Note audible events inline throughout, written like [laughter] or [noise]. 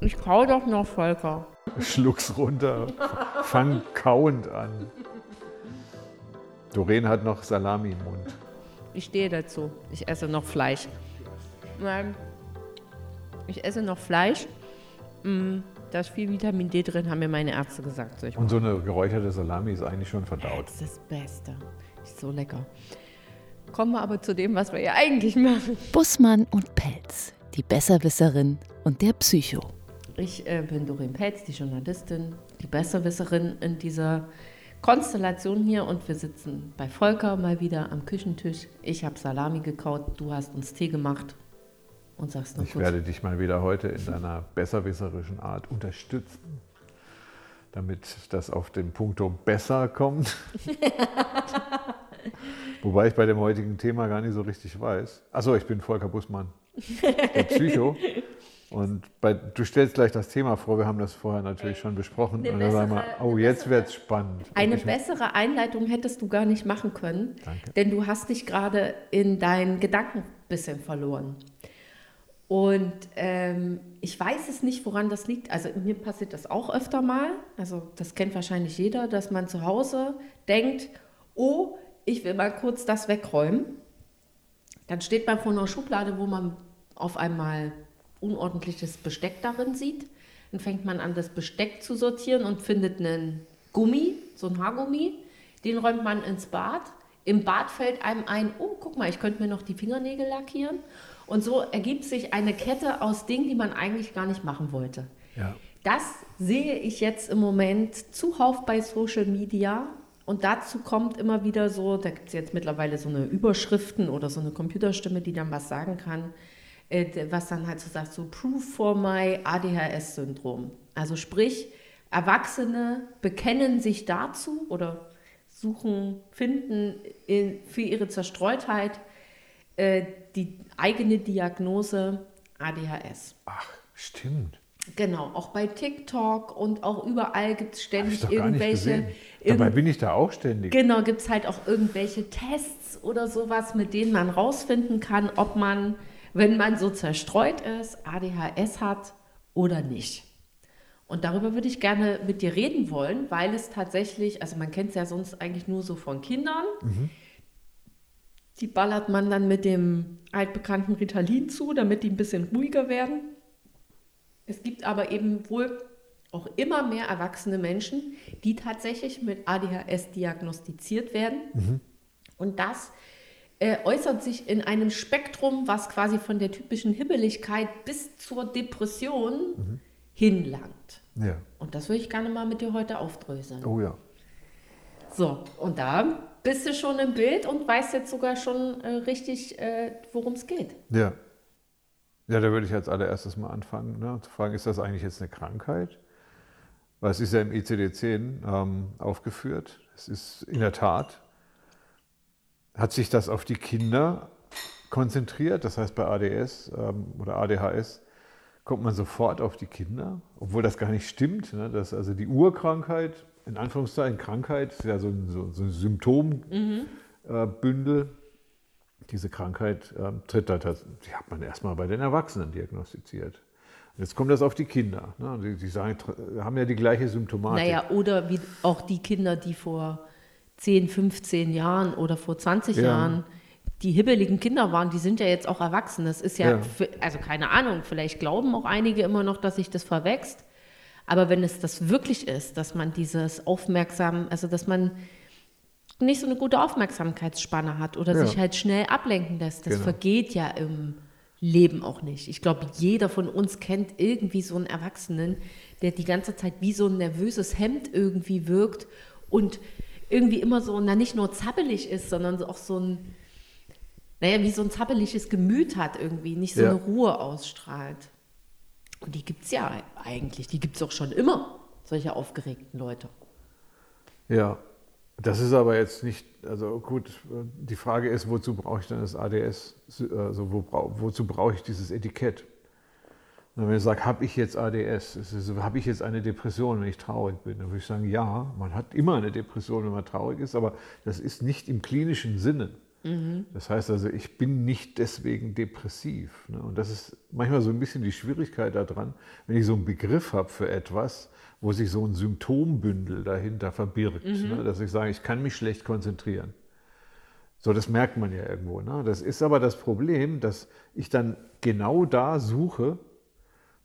Ich kau doch noch, Volker. Schluck's runter. Fang kauend an. Doreen hat noch Salami im Mund. Ich stehe dazu. Ich esse noch Fleisch. Nein. Ich esse noch Fleisch. Mm, Da ist viel Vitamin D drin, haben mir meine Ärzte gesagt. Ich Und so eine geräucherte Salami ist eigentlich schon verdaut. Das ist das Beste. Ist so lecker. Kommen wir aber zu dem, was wir ja eigentlich machen. Bussmann und Pelz, die Besserwisserin und der Psycho. Ich äh, bin Doreen Pelz, die Journalistin, die Besserwisserin in dieser Konstellation hier und wir sitzen bei Volker mal wieder am Küchentisch. Ich habe Salami gekaut, du hast uns Tee gemacht und sagst noch Ich kurz. werde dich mal wieder heute in deiner besserwisserischen Art unterstützen, damit das auf den Punkto besser kommt. [laughs] Wobei ich bei dem heutigen Thema gar nicht so richtig weiß. Achso, ich bin Volker Bussmann, der Psycho. [laughs] Und bei, du stellst gleich das Thema vor, wir haben das vorher natürlich schon besprochen. Eine Und dann sagen wir, bessere- oh, jetzt bessere- wird es spannend. Eine ich- bessere Einleitung hättest du gar nicht machen können, Danke. denn du hast dich gerade in deinen Gedanken ein bisschen verloren. Und ähm, ich weiß es nicht, woran das liegt. Also mir passiert das auch öfter mal. Also das kennt wahrscheinlich jeder, dass man zu Hause denkt, oh, ich will mal kurz das wegräumen. Dann steht man vor einer Schublade, wo man auf einmal unordentliches Besteck darin sieht. Dann fängt man an, das Besteck zu sortieren und findet einen Gummi, so ein Haargummi. Den räumt man ins Bad. Im Bad fällt einem ein, oh, guck mal, ich könnte mir noch die Fingernägel lackieren. Und so ergibt sich eine Kette aus Dingen, die man eigentlich gar nicht machen wollte. Ja. Das sehe ich jetzt im Moment zuhauf bei Social Media. Und dazu kommt immer wieder so, da gibt es jetzt mittlerweile so eine Überschriften oder so eine Computerstimme, die dann was sagen kann, was dann halt so sagt, so Proof for my ADHS-Syndrom. Also sprich, Erwachsene bekennen sich dazu oder suchen, finden in, für ihre Zerstreutheit äh, die eigene Diagnose ADHS. Ach, stimmt. Genau, auch bei TikTok und auch überall gibt es ständig irgendwelche. Dabei bin ich da auch ständig. genau, gibt es halt auch irgendwelche Tests oder sowas, mit denen man rausfinden kann, ob man, wenn man so zerstreut ist, ADHS hat oder nicht. Und darüber würde ich gerne mit dir reden wollen, weil es tatsächlich, also man kennt es ja sonst eigentlich nur so von Kindern. Die ballert man dann mit dem altbekannten Ritalin zu, damit die ein bisschen ruhiger werden. Es gibt aber eben wohl auch immer mehr erwachsene Menschen, die tatsächlich mit ADHS diagnostiziert werden. Und das äh, äußert sich in einem Spektrum, was quasi von der typischen Hibbeligkeit bis zur Depression hinlangt. Ja. Und das würde ich gerne mal mit dir heute aufdröseln. Oh ja. So, und da bist du schon im Bild und weißt jetzt sogar schon äh, richtig, äh, worum es geht. Ja. Ja, da würde ich als allererstes mal anfangen, ne, zu fragen, ist das eigentlich jetzt eine Krankheit? Weil es ist ja im ICD-10 ähm, aufgeführt. Es ist in der Tat, hat sich das auf die Kinder konzentriert. Das heißt, bei ADS ähm, oder ADHS kommt man sofort auf die Kinder, obwohl das gar nicht stimmt. Ne? Das, also die Urkrankheit, in Anführungszeichen Krankheit, ist ja so ein, so, so ein Symptombündel. Äh, Bündel. Diese Krankheit ähm, tritt da, die hat man erstmal bei den Erwachsenen diagnostiziert. Jetzt kommt das auf die Kinder. Ne? Die, die sagen, haben ja die gleiche Symptomatik. Naja, oder wie auch die Kinder, die vor 10, 15 Jahren oder vor 20 Ja. Jahren die hibbeligen Kinder waren, die sind ja jetzt auch erwachsen. Das ist ja, Ja. für- also keine Ahnung, vielleicht glauben auch einige immer noch, dass sich das verwächst. Aber wenn es das wirklich ist, dass man dieses Aufmerksam, also dass man nicht so eine gute Aufmerksamkeitsspanne hat oder Ja. sich halt schnell ablenken lässt, das Genau. vergeht ja im Leben auch nicht. Ich glaube, jeder von uns kennt irgendwie so einen Erwachsenen, der die ganze Zeit wie so ein nervöses Hemd irgendwie wirkt und irgendwie immer so, na nicht nur zappelig ist, sondern auch so ein, naja, wie so ein zappeliges Gemüt hat irgendwie, nicht so Ja. eine Ruhe ausstrahlt. Und die gibt es ja eigentlich, die gibt es auch schon immer, solche aufgeregten Leute. Ja, das ist aber jetzt nicht, also gut, die Frage ist, wozu brauche ich denn das ADS? Also wo, brau- wozu brauche ich dieses Etikett? Und wenn ich sage, habe ich jetzt ADS, habe ich jetzt eine Depression, wenn ich traurig bin, dann würde ich sagen, ja, man hat immer eine Depression, wenn man traurig ist, aber das ist nicht im klinischen Sinne. Das heißt also, ich bin nicht deswegen depressiv. Ne? Und das ist manchmal so ein bisschen die Schwierigkeit daran, wenn ich so einen Begriff habe für etwas, wo sich so ein Symptombündel dahinter verbirgt, ne? dass ich sage, ich kann mich schlecht konzentrieren. So, das merkt man ja irgendwo. Ne? Das ist aber das Problem, dass ich dann genau da suche,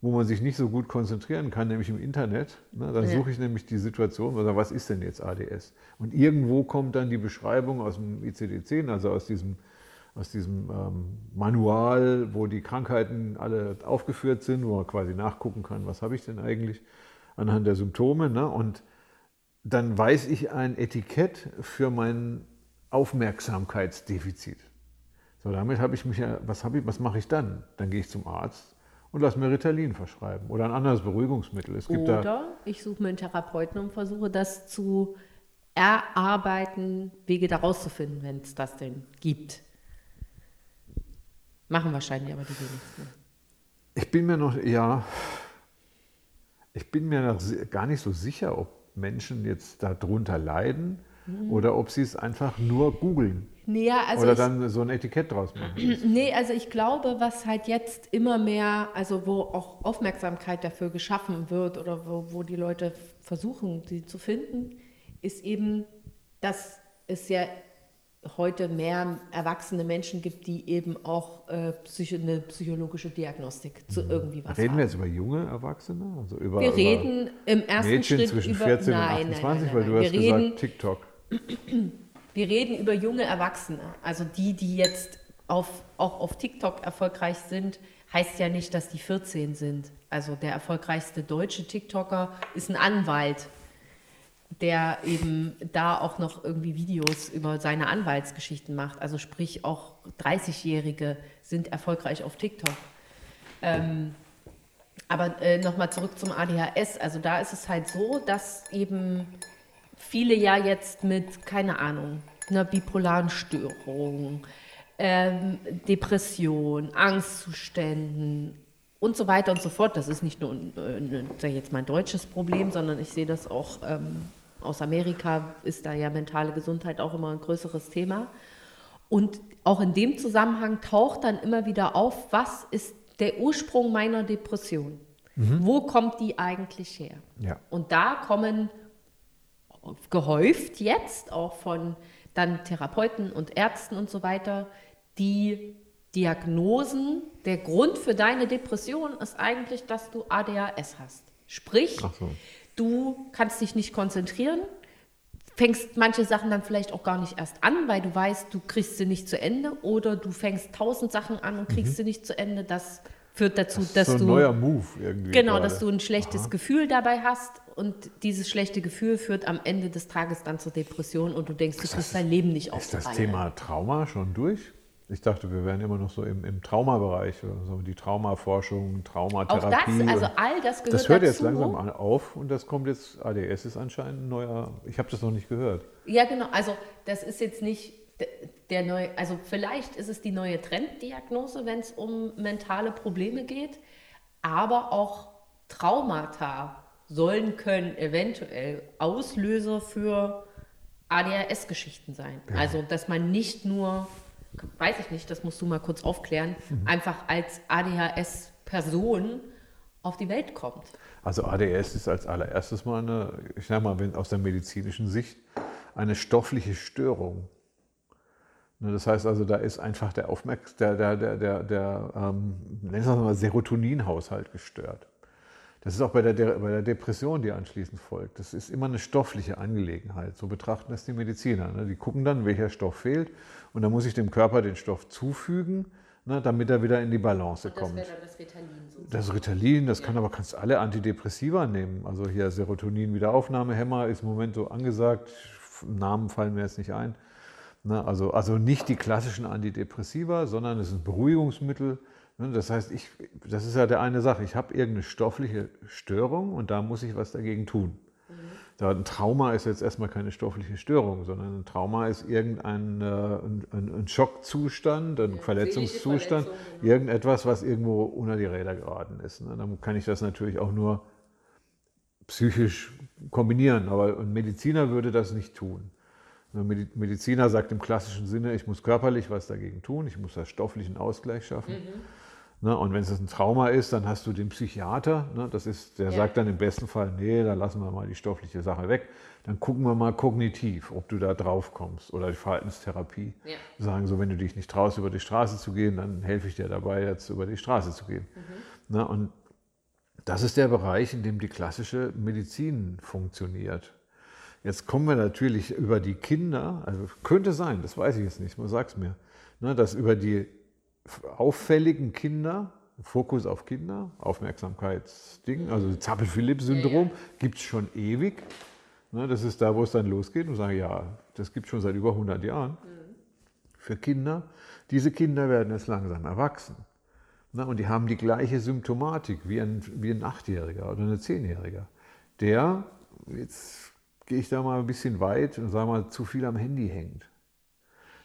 wo man sich nicht so gut konzentrieren kann, nämlich im Internet. Ne? Dann Ja. suche ich nämlich die Situation, also was ist denn jetzt ADS? Und irgendwo kommt dann die Beschreibung aus dem ICD-10, also aus diesem, aus diesem ähm, Manual, wo die Krankheiten alle aufgeführt sind, wo man quasi nachgucken kann, was habe ich denn eigentlich anhand der Symptome. Ne? Und dann weiß ich ein Etikett für mein Aufmerksamkeitsdefizit. So, damit habe ich mich ja, was, habe ich, was mache ich dann? Dann gehe ich zum Arzt und lasse mir Ritalin verschreiben oder ein anderes Beruhigungsmittel. Es gibt da, Oder ich suche mir einen Therapeuten und versuche das zu erarbeiten, Wege da rauszufinden, wenn es das denn gibt. Machen wahrscheinlich aber die wenigsten. ich bin mir noch, ja, ich bin mir noch gar nicht so sicher, ob Menschen jetzt darunter leiden oder ob sie es einfach nur googeln Nee, ja, also oder ich, dann so ein Etikett draus machen. [clears throat] nee, also ich glaube, was halt jetzt immer mehr, also wo auch Aufmerksamkeit dafür geschaffen wird oder wo, wo die Leute versuchen, sie zu finden, ist eben, dass es ja heute mehr erwachsene Menschen gibt, die eben auch äh, psycho, eine psychologische Diagnostik zu irgendwie was Reden haben. wir jetzt über junge Erwachsene? Also über, Wir über reden im ersten Mädchen Schritt zwischen über 14 nein, und 28, nein, nein, weil du hast Wir gesagt reden, TikTok. Wir reden über junge Erwachsene. Also die, die jetzt auf, auch auf TikTok erfolgreich sind, heißt ja nicht, dass die 14 sind. Also der erfolgreichste deutsche TikToker ist ein Anwalt, der eben da auch noch irgendwie Videos über seine Anwaltsgeschichten macht. Also sprich, auch 30-Jährige sind erfolgreich auf TikTok. Ähm, aber äh, nochmal zurück zum ADHS. Also da ist es halt so, dass eben viele ja jetzt mit, keine Ahnung, einer bipolaren Störung, ähm, Depression, Angstzuständen und so weiter und so fort. Das ist nicht nur äh, jetzt mein deutsches Problem, sondern ich sehe das auch ähm, aus Amerika, ist da ja mentale Gesundheit auch immer ein größeres Thema. Und auch in dem Zusammenhang taucht dann immer wieder auf, was ist der Ursprung meiner Depression? Wo kommt die eigentlich her? Ja. Und da kommen gehäuft jetzt auch von dann Therapeuten und Ärzten und so weiter die Diagnosen. Der Grund für deine Depression ist eigentlich, dass du ADHS hast. Sprich, so. du kannst dich nicht konzentrieren, fängst manche Sachen dann vielleicht auch gar nicht erst an, weil du weißt, du kriegst sie nicht zu Ende oder du fängst tausend Sachen an und kriegst sie nicht zu Ende. Das führt dazu, Das dass so ein du neuer Move irgendwie. Genau, gerade. dass du ein schlechtes Gefühl dabei hast und dieses schlechte Gefühl führt am Ende des Tages dann zur Depression und du denkst, du kriegst dein Leben nicht auf Ist das Reihe. Thema Trauma schon durch? Ich dachte, wir wären immer noch so im, im Traumabereich, oder so die Traumaforschung, Auch Traumatherapie. das, also all das gehört das hört dazu. jetzt langsam an- auf und das kommt jetzt, ADS ist anscheinend ein neuer, ich habe das noch nicht gehört. Ja, genau. Also das ist jetzt nicht der neue, also vielleicht ist es die neue Trenddiagnose, wenn es um mentale Probleme geht, aber auch Traumata sollen können eventuell Auslöser für ADHS-Geschichten sein. Also dass man nicht nur, weiß ich nicht, das musst du mal kurz aufklären, einfach als ADHS-Person auf die Welt kommt. Also ADS ist als allererstes mal eine, ich sage mal, wenn aus der medizinischen Sicht, eine stoffliche Störung. Ne, Das heißt also, da ist einfach der Aufmerks der, der, der, der, der ähm, mal Serotoninhaushalt gestört. Das ist auch bei der, bei der Depression, die anschließend folgt. Das ist immer eine stoffliche Angelegenheit. So betrachten das die Mediziner. Ne? Die gucken dann, welcher Stoff fehlt und dann muss ich dem Körper den Stoff zufügen, ne, damit er wieder in die Balance kommt. dann das Ritalin sozusagen. Das Ritalin, das kann aber kannst alle Antidepressiva nehmen. Also hier Serotonin-Wiederaufnahmehemmer ist im Moment so angesagt. Namen fallen mir jetzt nicht ein. Ne, also, also nicht die klassischen Antidepressiva, sondern es ist ein Beruhigungsmittel. Ne, das heißt, ich, das ist ja der eine Sache. Ich habe irgendeine stoffliche Störung und da muss ich was dagegen tun. Da ein Trauma ist jetzt erstmal keine stoffliche Störung, sondern ein Trauma ist irgendein äh, ein, ein, ein Schockzustand, ein Verletzungszustand, Verletzung, genau. irgendetwas, was irgendwo unter die Räder geraten ist. Ne? Dann kann ich das natürlich auch nur psychisch kombinieren, aber ein Mediziner würde das nicht tun. Der Mediziner sagt im klassischen Sinne, ich muss körperlich was dagegen tun, ich muss da stofflichen Ausgleich schaffen. Mhm. Ne, und wenn es ein Trauma ist, dann hast du den Psychiater, ne, das ist, der Ja. sagt dann im besten Fall, nee, da lassen wir mal die stoffliche Sache weg. Dann gucken wir mal kognitiv, ob du da drauf kommst. Oder die Verhaltenstherapie. Ja. Sagen so, wenn du dich nicht traust, über die Straße zu gehen, dann helfe ich dir dabei, jetzt über die Straße zu gehen. Mhm. Ne, und das ist der Bereich, in dem die klassische Medizin funktioniert. Jetzt kommen wir natürlich über die Kinder, also könnte sein, das weiß ich jetzt nicht, man sagt es mir, ne, dass über die auffälligen Kinder, Fokus auf Kinder, Aufmerksamkeitsding, also Zappel-Philipp-Syndrom, gibt es schon ewig. Ne, das ist da, wo es dann losgeht und sagen, ja, das gibt es schon seit über 100 Jahren für Kinder. Diese Kinder werden jetzt langsam erwachsen. Ne, und die haben die gleiche Symptomatik wie ein, wie ein Achtjähriger oder ein Zehnjähriger. Der, jetzt gehe ich da mal ein bisschen weit und sage mal, zu viel am Handy hängt.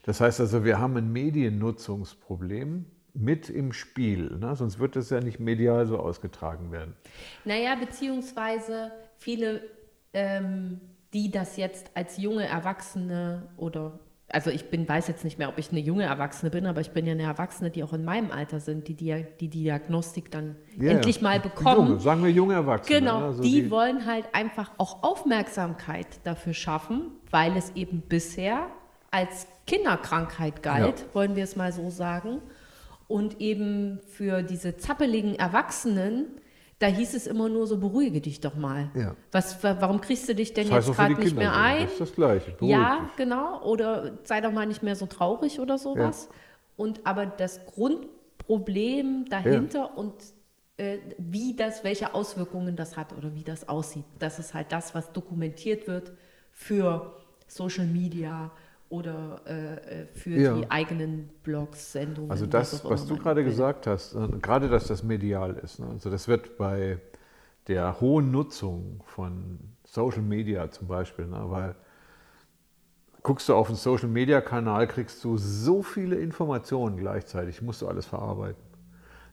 Das heißt also, wir haben ein Mediennutzungsproblem mit im Spiel. Ne? Sonst wird das ja nicht medial so ausgetragen werden. Naja, beziehungsweise viele, ähm, die das jetzt als junge Erwachsene oder, also ich bin, weiß jetzt nicht mehr, ob ich eine junge Erwachsene bin, aber ich bin ja eine Erwachsene, die auch in meinem Alter sind, die die, die Diagnostik dann Ja, endlich mal bekommen. Junge, sagen wir junge Erwachsene. Genau, ne? Also die, wollen halt einfach auch Aufmerksamkeit dafür schaffen, weil es eben bisher als Kinderkrankheit galt, Ja. wollen wir es mal so sagen. Und eben für diese zappeligen Erwachsenen, da hieß es immer nur so, beruhige dich doch mal. Ja. Was, wa- warum kriegst du dich denn das jetzt gerade nicht Kinder mehr ein? Das ist das Gleiche. Beruhig Ja, dich. genau. Oder sei doch mal nicht mehr so traurig oder sowas. Und aber das Grundproblem dahinter und äh, wie das, welche Auswirkungen das hat oder wie das aussieht, das ist halt das, was dokumentiert wird für Social Media oder äh, äh, für Ja. die eigenen Blogs, Sendungen. Also das, was immer du gerade gesagt hast, äh, gerade dass das medial ist. Ne? Also das wird bei der hohen Nutzung von Social Media zum Beispiel, ne? weil guckst du auf einen Social Media Kanal, kriegst du so viele Informationen gleichzeitig, musst du alles verarbeiten.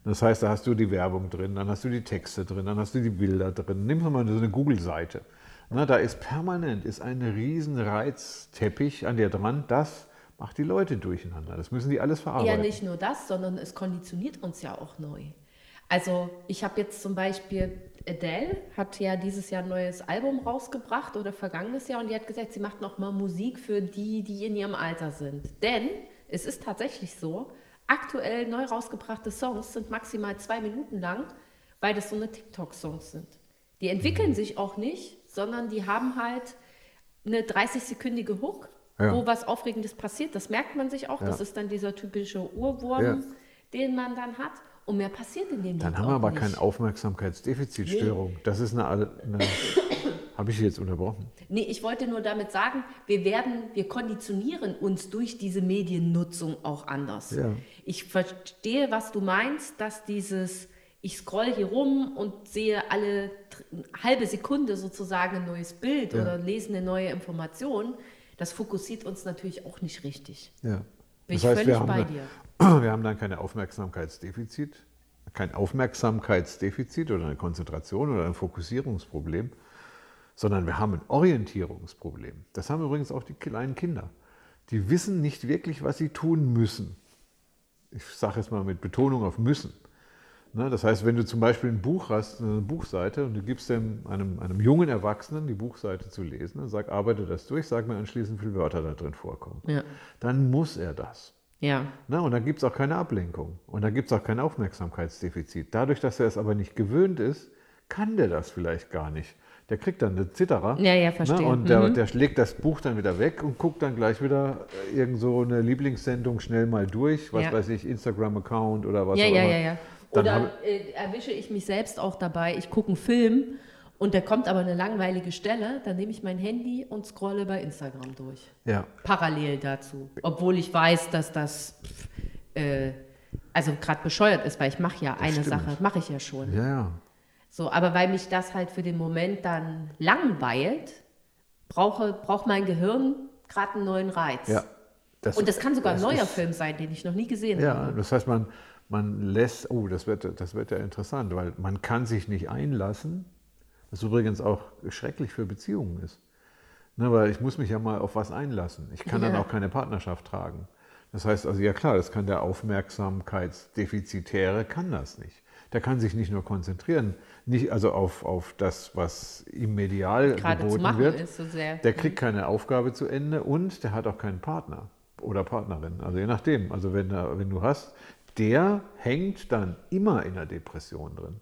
Das heißt, da hast du die Werbung drin, dann hast du die Texte drin, dann hast du die Bilder drin. Nimm mal so eine Google-Seite. Na, da ist permanent ist ein riesen Reizteppich an dir dran. Das macht die Leute durcheinander. Das müssen die alles verarbeiten. Ja, nicht nur das, sondern es konditioniert uns ja auch neu. Also ich habe jetzt zum Beispiel, Adele hat ja dieses Jahr ein neues Album rausgebracht oder vergangenes Jahr und die hat gesagt, sie macht noch mal Musik für die, die in ihrem Alter sind. Denn es ist tatsächlich so, aktuell neu rausgebrachte Songs sind maximal zwei Minuten lang, weil das so eine TikTok-Songs sind. Die entwickeln Mhm. sich auch nicht, sondern die haben halt eine 30-sekündige Hook, Ja. wo was Aufregendes passiert. Das merkt man sich auch. Das Ja. ist dann dieser typische Urwurm, Ja. den man dann hat. Und mehr passiert in dem Dann haben wir aber nicht. keine Aufmerksamkeitsdefizitstörung. Das ist eine. eine [coughs] Habe ich jetzt unterbrochen? Nee, ich wollte nur damit sagen, wir werden, wir konditionieren uns durch diese Mediennutzung auch anders. Ich verstehe, was du meinst, dass dieses, ich scroll hier rum und sehe alle halbe Sekunde sozusagen ein neues Bild Ja. oder lese eine neue Information, das fokussiert uns natürlich auch nicht richtig. Ja. Bin ich völlig wir haben bei dann, dir. [clears throat] Wir haben dann kein Aufmerksamkeitsdefizit, kein Aufmerksamkeitsdefizit oder eine Konzentration oder ein Fokussierungsproblem, sondern wir haben ein Orientierungsproblem. Das haben übrigens auch die kleinen Kinder. Die wissen nicht wirklich, was sie tun müssen. Ich sage jetzt mal mit Betonung auf müssen. Ne, das heißt, wenn du zum Beispiel ein Buch hast, eine Buchseite, und du gibst dem, einem, einem jungen Erwachsenen die Buchseite zu lesen und sag, arbeite das durch, sag mir anschließend, wie viele Wörter da drin vorkommen. Ja. Dann muss er das. Ja. Na, und dann gibt es auch keine Ablenkung und dann gibt es auch kein Aufmerksamkeitsdefizit. Dadurch, dass er es aber nicht gewöhnt ist, kann der das vielleicht gar nicht. Der kriegt dann eine Zitterer. Ja, ja, verstehe. Ne, und der, Mhm. der legt das Buch dann wieder weg und guckt dann gleich wieder äh, irgend so eine Lieblingssendung schnell mal durch, was Ja. weiß ich, Instagram-Account oder was Ja, auch ja, immer. ja, ja. Dann Oder äh, erwische ich mich selbst auch dabei, ich gucke einen Film und da kommt aber eine langweilige Stelle, dann nehme ich mein Handy und scrolle bei Instagram durch. Ja, Parallel dazu. Obwohl ich weiß, dass das äh, also gerade bescheuert ist, weil ich mache ja eine stimmt. Sache, mache ich ja schon. ja, ja. So, aber weil mich das halt für den Moment dann langweilt, brauche, braucht mein Gehirn gerade einen neuen Reiz. ja. Und das kann sogar ein das neuer ist- Film sein, den ich noch nie gesehen Ja, habe. das heißt, man, man lässt, oh, das wird, das wird ja interessant, weil man kann sich nicht einlassen, was übrigens auch schrecklich für Beziehungen ist. Ne, weil ich muss mich ja mal auf was einlassen. Ich kann dann Ja. auch keine Partnerschaft tragen. Das heißt also, ja klar, das kann der Aufmerksamkeitsdefizitäre, kann das nicht. Der kann sich nicht nur konzentrieren, nicht also auf, auf das, was ihm medial Gerade geboten wird. ist so. Der kriegt keine Aufgabe zu Ende und der hat auch keinen Partner oder Partnerin. Also je nachdem. Also wenn, wenn du hast, der hängt dann immer in der Depression drin.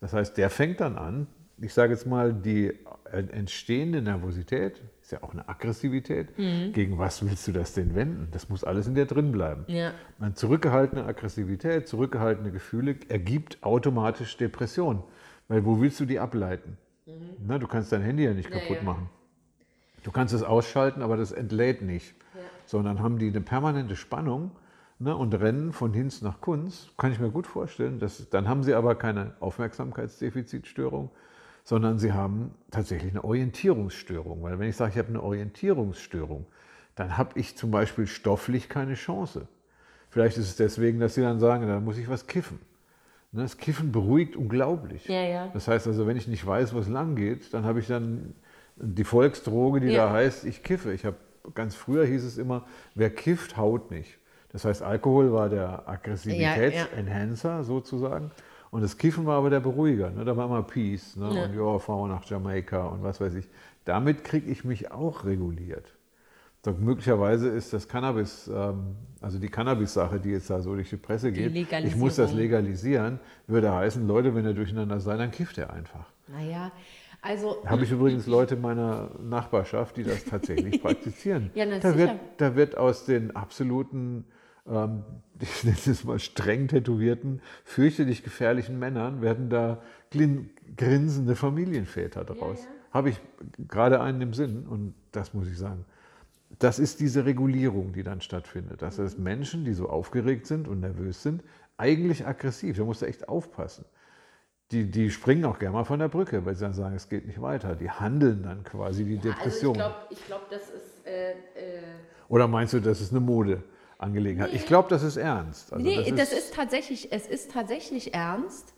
Das heißt, der fängt dann an, ich sage jetzt mal, die entstehende Nervosität, ist ja auch eine Aggressivität, Mhm. gegen was willst du das denn wenden? Das muss alles in dir drin bleiben. Ja. Eine zurückgehaltene Aggressivität, zurückgehaltene Gefühle ergibt automatisch Depression. Weil wo willst du die ableiten? Na, du kannst dein Handy ja nicht Mhm. Ja, kaputt ja. machen. Du kannst es ausschalten, aber das entlädt nicht. Sondern haben die eine permanente Spannung ne, und rennen von Hinz nach Kunz. Kann ich mir gut vorstellen. Dass, dann haben sie aber keine Aufmerksamkeitsdefizitstörung, sondern sie haben tatsächlich eine Orientierungsstörung. Weil wenn ich sage, ich habe eine Orientierungsstörung, dann habe ich zum Beispiel stofflich keine Chance. Vielleicht ist es deswegen, dass sie dann sagen, da muss ich was kiffen. Ne, Das Kiffen beruhigt unglaublich. Ja, ja. Das heißt also, wenn ich nicht weiß, wo es lang geht, dann habe ich dann die Volksdroge, die Ja. da heißt, ich kiffe. Ich habe ganz früher hieß es immer, wer kifft, haut nicht. Das heißt, Alkohol war der Aggressivitätsenhancer sozusagen. Und das Kiffen war aber der Beruhiger. Ne? Da war immer Peace. Ne? Ja. Und ja, fahren wir nach Jamaika und was weiß ich. Damit kriege ich mich auch reguliert. So, möglicherweise ist das Cannabis, ähm, also die Cannabis-Sache, die jetzt da so durch die Presse geht, ich muss das legalisieren, würde heißen, Leute, wenn ihr durcheinander seid, dann kifft ihr einfach. Naja, also. Habe ich übrigens Leute in meiner Nachbarschaft, die das tatsächlich [laughs] praktizieren. Ja, na, da, wird, da wird aus den absoluten, ähm, [laughs] ich nenne es mal streng tätowierten, fürchterlich gefährlichen Männern, werden da grinsende Familienväter draus. Habe ich gerade einen im Sinn und das muss ich sagen. Das ist diese Regulierung, die dann stattfindet. Das heißt, Menschen, die so aufgeregt sind und nervös sind, eigentlich aggressiv. Da musst du echt aufpassen. Die, die springen auch gerne mal von der Brücke, weil sie dann sagen, es geht nicht weiter. Die handeln dann quasi die Depression. Also ich glaube, glaub, das ist. Äh, äh, Oder meinst du, das ist eine Modeangelegenheit? Ich glaube, das ist ernst. Also nee, das ist, tatsächlich, es ist tatsächlich ernst.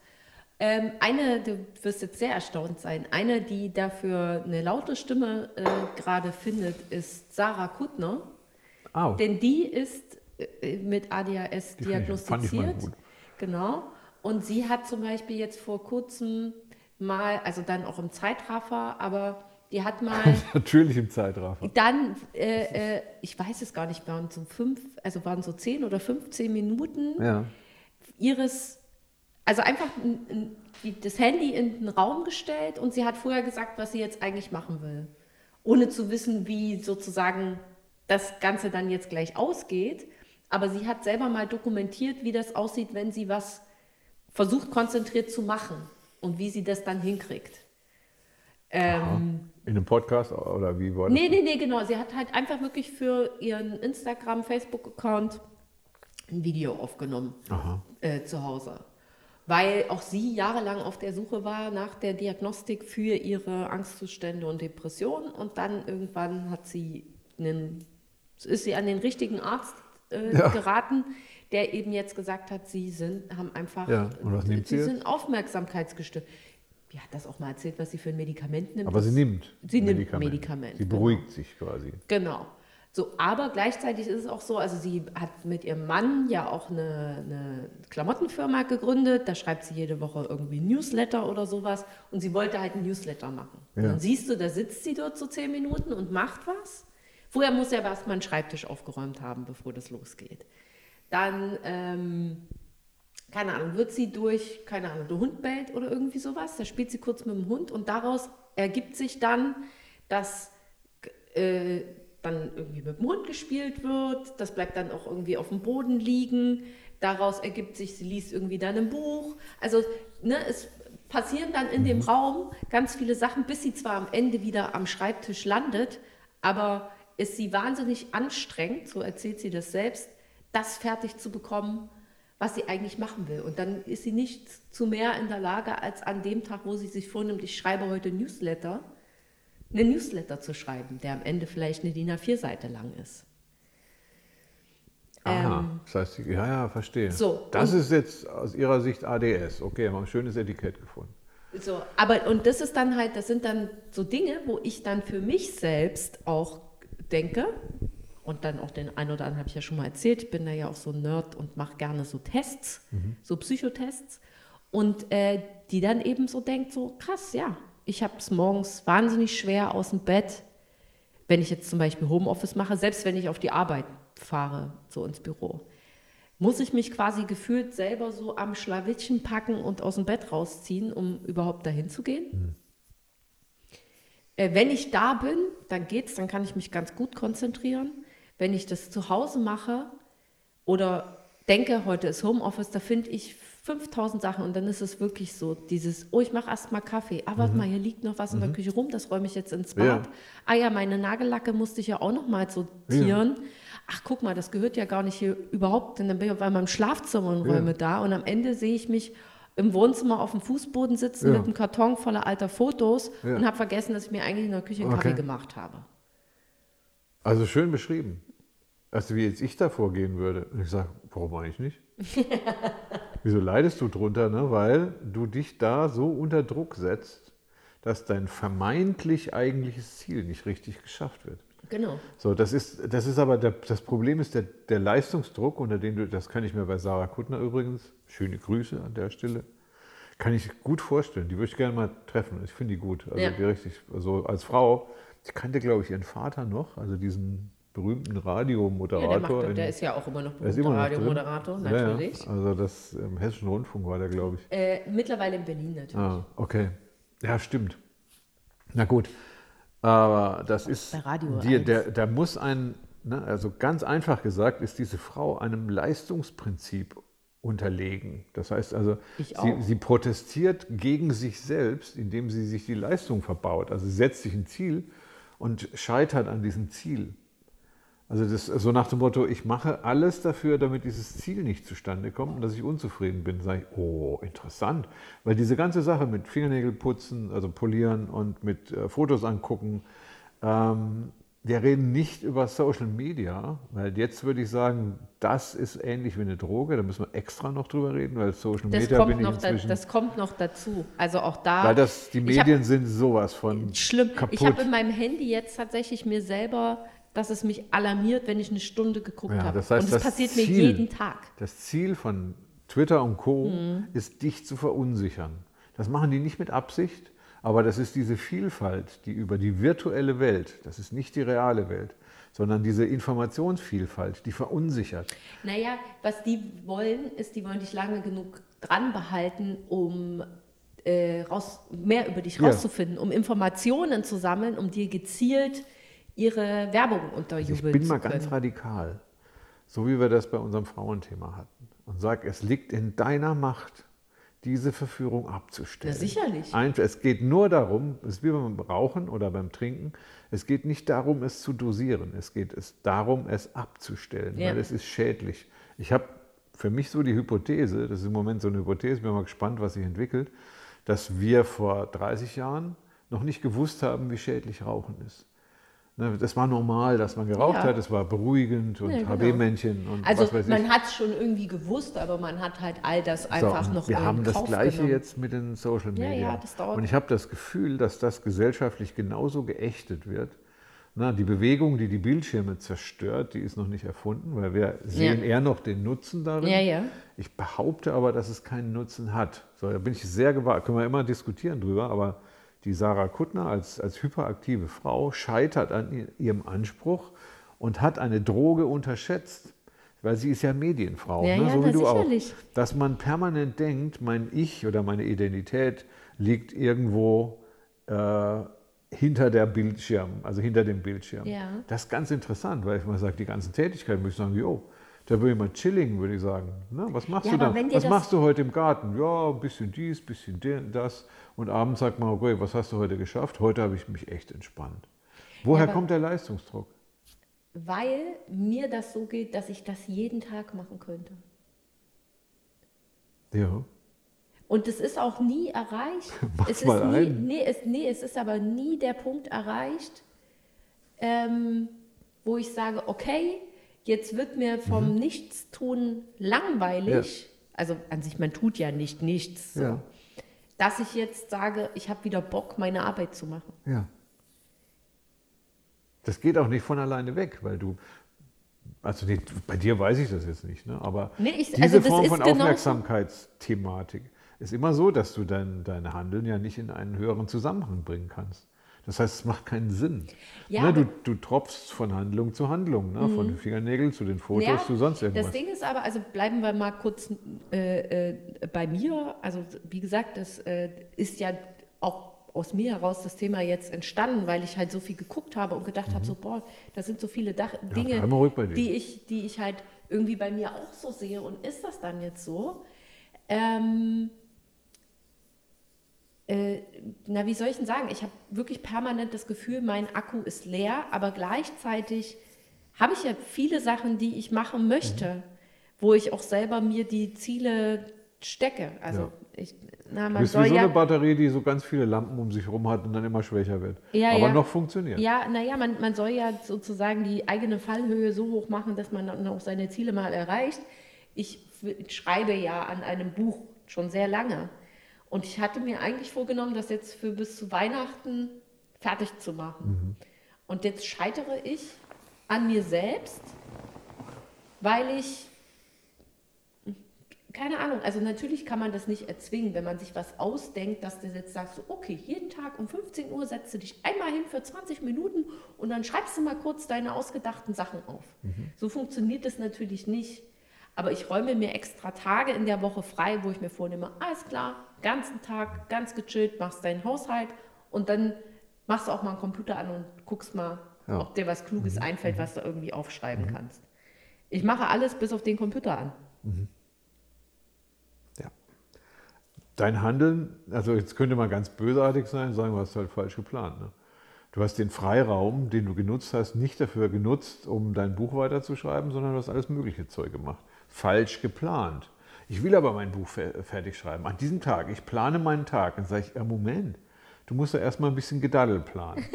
Ähm, eine, du wirst jetzt sehr erstaunt sein, eine, die dafür eine laute Stimme äh, gerade findet, ist Sarah Kuttner. Au. Denn die ist äh, mit ADHS Die finde ich- fand ich mal diagnostiziert. gut. Genau. Und sie hat zum Beispiel jetzt vor kurzem mal, also dann auch im Zeitraffer, aber die hat [laughs] mal Natürlich im Zeitraffer. dann, äh, äh, ich weiß es gar nicht, waren so fünf, also waren so zehn oder 15 Minuten Ja. ihres, also einfach n- n- die- das Handy in den Raum gestellt und sie hat vorher gesagt, was sie jetzt eigentlich machen will. Ohne zu wissen, wie sozusagen das Ganze dann jetzt gleich ausgeht. Aber sie hat selber mal dokumentiert, wie das aussieht, wenn sie was versucht, konzentriert zu machen und wie sie das dann hinkriegt. Ähm, In einem Podcast oder wie war das? Nee, nee, nee, genau. Sie hat halt einfach wirklich für ihren Instagram, Facebook-Account ein Video aufgenommen äh, zu Hause. Weil auch sie jahrelang auf der Suche war nach der Diagnostik für ihre Angstzustände und Depressionen. Und dann irgendwann hat sie einen, ist sie an den richtigen Arzt äh, Ja. geraten, der eben jetzt gesagt hat, sie sind, haben einfach, Ja, und was nimmt sie jetzt? sind aufmerksamkeitsgestört. Die hat das auch mal erzählt, was sie für ein Medikament nimmt. Aber sie nimmt Sie nimmt Medikamente. Medikament, Sie genau. beruhigt sich quasi. Genau. So, aber gleichzeitig ist es auch so, also sie hat mit ihrem Mann ja auch eine, eine Klamottenfirma gegründet, da schreibt sie jede Woche irgendwie Newsletter oder sowas und sie wollte halt ein Newsletter machen. Und Ja. dann siehst du, da sitzt sie dort so zehn Minuten und macht was. Vorher muss ja erst mal einen Schreibtisch aufgeräumt haben, bevor das losgeht. Dann, ähm, keine Ahnung, wird sie durch, keine Ahnung, der Hund bellt oder irgendwie sowas, da spielt sie kurz mit dem Hund und daraus ergibt sich dann, dass äh, dann irgendwie mit dem Hund gespielt wird, das bleibt dann auch irgendwie auf dem Boden liegen, daraus ergibt sich, sie liest irgendwie dann ein Buch, also ne, es passieren dann in dem Raum ganz viele Sachen, bis sie zwar am Ende wieder am Schreibtisch landet, aber ist sie wahnsinnig anstrengend, so erzählt sie das selbst, das fertig zu bekommen, was sie eigentlich machen will. Und dann ist sie nicht zu mehr in der Lage, als an dem Tag, wo sie sich vornimmt, ich schreibe heute Newsletter, einen Newsletter zu schreiben, der am Ende vielleicht eine DIN A4-Seite lang ist. Aha. Ähm, das heißt, ja, ja, verstehe. so, das ist jetzt aus Ihrer Sicht ADS. Okay, haben wir ein schönes Etikett gefunden. So, aber und das ist dann halt, das sind dann so Dinge, wo ich dann für mich selbst auch denke, und dann auch den einen oder anderen habe ich ja schon mal erzählt, ich bin da ja auch so ein Nerd und mache gerne so Tests, so Psychotests. Und äh, die dann eben so denkt, so krass, ja, ich habe es morgens wahnsinnig schwer aus dem Bett, wenn ich jetzt zum Beispiel Homeoffice mache, selbst wenn ich auf die Arbeit fahre, so ins Büro, muss ich mich quasi gefühlt selber so am Schlawittchen packen und aus dem Bett rausziehen, um überhaupt dahin zu gehen. Äh, wenn ich da bin, dann geht's, dann kann ich mich ganz gut konzentrieren. Wenn ich das zu Hause mache oder denke, heute ist Homeoffice, da finde ich 5000 Sachen und dann ist es wirklich so, dieses, oh, ich mache erst mal Kaffee. Ah, warte mal, hier liegt noch was in der Küche rum, das räume ich jetzt ins Bad. Ja. Ah ja, meine Nagellacke musste ich ja auch noch mal sortieren. Ach, guck mal, das gehört ja gar nicht hier überhaupt, denn dann bin ich auf einmal im Schlafzimmer und räume da und am Ende sehe ich mich im Wohnzimmer auf dem Fußboden sitzen Ja. mit einem Karton voller alter Fotos Ja. und habe vergessen, dass ich mir eigentlich in der Küche einen Okay. Kaffee gemacht habe. Also schön beschrieben. Also wie jetzt ich da vorgehen würde. Und ich sage, warum eigentlich nicht? [laughs] Wieso leidest du drunter? Ne? Weil du dich da so unter Druck setzt, dass dein vermeintlich eigentliches Ziel nicht richtig geschafft wird. Genau. So, das ist, das ist aber der, das Problem ist der, der Leistungsdruck, unter dem du, das kann ich mir bei Sarah Kuttner übrigens, schöne Grüße an der Stelle, kann ich gut vorstellen. Die würde ich gerne mal treffen. Ich finde die gut. Also Ja. die richtig, also als Frau, ich kannte, glaube ich, ihren Vater noch, also diesen berühmten Ja, der, Radiomoderator. macht, in- der ist ja auch immer noch er berühmter immer noch drin. Radiomoderator, Ja, ja. natürlich. Also das im Hessischen Rundfunk war der, glaube ich. Äh, mittlerweile in Berlin natürlich. Ah, okay. Ja, stimmt. Na gut. Aber das ist, Bei Radio die, 1. der, da muss ein, ne, also ganz einfach gesagt, ist diese Frau einem Leistungsprinzip unterlegen. Das heißt also, sie, sie protestiert gegen sich selbst, indem sie sich die Leistung verbaut. Also sie setzt sich ein Ziel und scheitert an diesem Ziel. Also das, so nach dem Motto, ich mache alles dafür, damit dieses Ziel nicht zustande kommt und dass ich unzufrieden bin. Sage ich, oh, interessant. Weil diese ganze Sache mit Fingernägel putzen, also polieren und mit äh, Fotos angucken, ähm, wir reden nicht über Social Media, weil jetzt würde ich sagen, das ist ähnlich wie eine Droge, da müssen wir extra noch drüber reden, weil Social Das Media bin ich noch da, inzwischen, das kommt noch dazu. Also auch da. weil das, die Ich hab- Medien sind sowas von Schlimm. kaputt. Ich habe in meinem Handy jetzt tatsächlich mir selber, dass es mich alarmiert, wenn ich eine Stunde geguckt Ja, habe. das heißt, Und es das passiert mir Ziel- jeden Tag. Das Ziel von Twitter und Co. Mhm. ist, dich zu verunsichern. Das machen die nicht mit Absicht, aber das ist diese Vielfalt, die über die virtuelle Welt, das ist nicht die reale Welt, sondern diese Informationsvielfalt, die verunsichert. Naja, was die wollen, ist, die wollen dich lange genug dran behalten, um äh, raus, mehr über dich Ja. rauszufinden, um Informationen zu sammeln, um dir gezielt ihre Werbung Ich unterjubeln bin zu mal ganz radikal, so wie wir das bei unserem Frauenthema hatten, und sage, es liegt in deiner Macht, diese Verführung abzustellen. Na, sicherlich. Ein, es geht nur darum, es ist wie beim Rauchen oder beim Trinken, es geht nicht darum, es zu dosieren, es geht es darum, es abzustellen, Ja. weil es ist schädlich. Ich habe für mich so die Hypothese, das ist im Moment so eine Hypothese, bin mal gespannt, was sich entwickelt, dass wir vor 30 Jahren noch nicht gewusst haben, wie schädlich Rauchen ist. Ne, Das war normal, dass man geraucht Ja. hat, es war beruhigend und Ja, genau. HB-Männchen und Also was weiß ich. man hat es schon irgendwie gewusst, aber man hat halt all das So, einfach und noch wir haben das Kauf Gleiche genommen. jetzt mit den Social Ja, Media. ja, das dauert. Und ich habe das Gefühl, dass das gesellschaftlich genauso geächtet wird. Na, die Bewegung, die die Bildschirme zerstört, die ist noch nicht erfunden, weil wir sehen eher noch den Nutzen darin. Ja, ja. Ich behaupte aber, dass es keinen Nutzen hat. So, da bin ich sehr gewagt. Können wir immer diskutieren drüber, aber die Sarah Kuttner als, als hyperaktive Frau scheitert an ihrem Anspruch und hat eine Droge unterschätzt. Weil sie ist ja Medienfrau, Ja, ne? ja, so wie du sicherlich. auch. Dass man permanent denkt, mein Ich oder meine Identität liegt irgendwo äh, hinter der Bildschirm, also hinter dem Bildschirm. Ja. Das ist ganz interessant, weil ich mal sage, die ganzen Tätigkeiten, würde ich sagen, jo, da würde ich mal chilling, würde ich sagen. Na, was machst Ja, du aber da? wenn dir Was machst du heute im Garten? Ja, ein bisschen dies, ein bisschen das. Und abends sagt man, okay, was hast du heute geschafft? Heute habe ich mich echt entspannt. Woher aber- kommt der Leistungsdruck? Weil mir das so geht, dass ich das jeden Tag machen könnte. Ja. Und es ist auch nie erreicht. [laughs] Mach's es ist mal nie, nee, es, nee, es ist aber nie der Punkt erreicht, ähm, wo ich sage, okay, jetzt wird mir vom Mhm. Nichtstun langweilig. Also an sich, man tut ja nicht nichts. So. Ja. dass ich jetzt sage, ich habe wieder Bock, meine Arbeit zu machen. Ja. Das geht auch nicht von alleine weg, weil du, also nee, bei dir weiß ich das jetzt nicht, ne? aber Nee, ich- diese also Form von genauso- Aufmerksamkeitsthematik ist immer so, dass du dein, dein Handeln ja nicht in einen höheren Zusammenhang bringen kannst. Das heißt, es macht keinen Sinn. Ja, ne, du, Mhm. du tropfst von Handlung zu Handlung, ne? von den Fingernägeln zu den Fotos Ja, zu sonst irgendwas. Das Ding ist aber, also bleiben wir mal kurz äh, äh, bei mir. Also wie gesagt, das äh, ist ja auch aus mir heraus das Thema jetzt entstanden, weil ich halt so viel geguckt habe und gedacht habe, so boah, da sind so viele Dach Dinge, die ich, die ich halt irgendwie bei mir auch so sehe. Und ist das dann jetzt so? Ähm, äh, na, wie soll ich denn sagen? Ich habe wirklich permanent das Gefühl, mein Akku ist leer, aber gleichzeitig habe ich ja viele Sachen, die ich machen möchte, wo ich auch selber mir die Ziele stecke. Also Ja. ich, na, Du man bist soll wie so ja, eine Batterie, die so ganz viele Lampen um sich herum hat und dann immer schwächer wird. Ja, Aber noch funktioniert. ja, naja, man, man soll ja sozusagen die eigene Fallhöhe so hoch machen, dass man dann auch seine Ziele mal erreicht. Ich schreibe ja an einem Buch schon sehr lange. Und ich hatte mir eigentlich vorgenommen, das jetzt für bis zu Weihnachten fertig zu machen. Und jetzt scheitere ich an mir selbst, weil ich, keine Ahnung, also natürlich kann man das nicht erzwingen, wenn man sich was ausdenkt, dass du jetzt sagst, so, okay, jeden Tag um 15 Uhr setzt du dich einmal hin für 20 Minuten und dann schreibst du mal kurz deine ausgedachten Sachen auf. So funktioniert das natürlich nicht. Aber ich räume mir extra Tage in der Woche frei, wo ich mir vornehme, alles klar, ganzen Tag, ganz gechillt, machst deinen Haushalt und dann machst du auch mal einen Computer an und guckst mal, Ja. ob dir was Kluges einfällt, was du irgendwie aufschreiben kannst. Ich mache alles bis auf den Computer an. Ja. Dein Handeln, also jetzt könnte man ganz bösartig sein, sagen, du hast halt falsch geplant. Ne? Du hast den Freiraum, den du genutzt hast, nicht dafür genutzt, um dein Buch weiterzuschreiben, sondern du hast alles mögliche Zeug gemacht. Falsch geplant. Ich will aber mein Buch fer fertig schreiben. An diesem Tag, ich plane meinen Tag. Dann sage ich, ja, Moment, du musst ja erstmal ein bisschen Gedaddel planen. [laughs]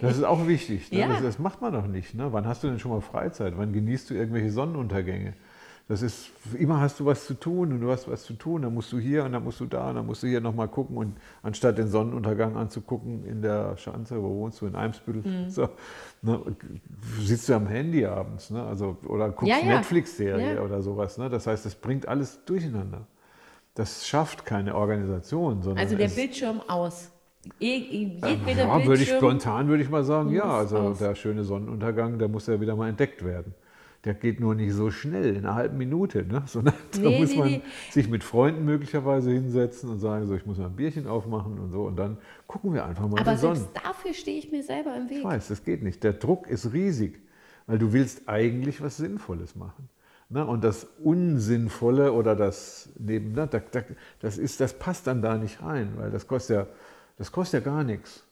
Das ist auch wichtig. Ne? Ja. Das, das macht man doch nicht. Ne? Wann hast du denn schon mal Freizeit? Wann genießt du irgendwelche Sonnenuntergänge? Das ist, immer hast du was zu tun und du hast was zu tun, dann musst du hier und dann musst du da und dann musst du hier nochmal gucken und anstatt den Sonnenuntergang anzugucken in der Schanze, wo wohnst du, in Eimsbüttel, so, ne, sitzt du am Handy abends, ne, also, oder guckst Ja, ja. Netflix-Serie Ja. oder sowas, ne, das heißt, das bringt alles durcheinander. Das schafft keine Organisation, sondern Also der Bildschirm aus. Je- Jedweder ja, würde ich spontan würde ich mal sagen, ja, also aus. der schöne Sonnenuntergang, der muss ja wieder mal entdeckt werden. Der geht nur nicht so schnell, in einer halben Minute, ne? [laughs] sondern da Nee, muss nee, man nee. sich mit Freunden möglicherweise hinsetzen und sagen, so, ich muss mal ein Bierchen aufmachen und so und dann gucken wir einfach mal Aber die Sonne. selbst dafür stehe ich mir selber im Weg. Ich weiß, das geht nicht. Der Druck ist riesig, weil du willst eigentlich was Sinnvolles machen. Ne? Und das Unsinnvolle oder das neben, ne? da, da, das, ist, das passt dann da nicht rein, weil das kostet ja, das kostet ja gar nichts.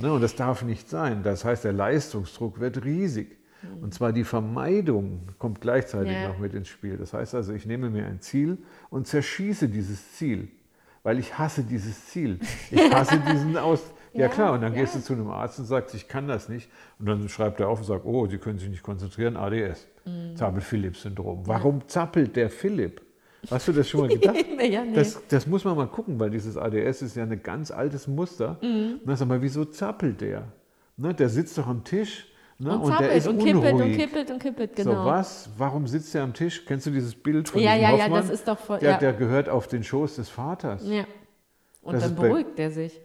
Ne? Und das darf nicht sein. Das heißt, der Leistungsdruck wird riesig. Und zwar die Vermeidung kommt gleichzeitig Ja. noch mit ins Spiel. Das heißt also, ich nehme mir ein Ziel und zerschieße dieses Ziel, weil ich hasse dieses Ziel. Ich [laughs] hasse diesen Aus. Ja, klar, und dann ja. gehst du zu einem Arzt und sagst, ich kann das nicht. Und dann schreibt er auf und sagt, oh, Sie können sich nicht konzentrieren, ADS, Mhm. Zappel-Philipp-Syndrom. Warum zappelt der Philipp? Hast du das schon mal [laughs] gedacht? ja, nee. Das, das muss man mal gucken, weil dieses ADS ist ja ein ganz altes Muster. Mhm. Na, sag mal, wieso zappelt der? Ne, der sitzt doch am Tisch ne, und und, der zappelt und unruhig. kippelt und kippelt und kippelt, genau. So, was? Warum sitzt er am Tisch? Kennst du dieses Bild von Ja, ja, ja, Hoffmann? das ist doch voll- Der, ja. der gehört auf den Schoß des Vaters. Ja. Und Das dann beruhigt er sich.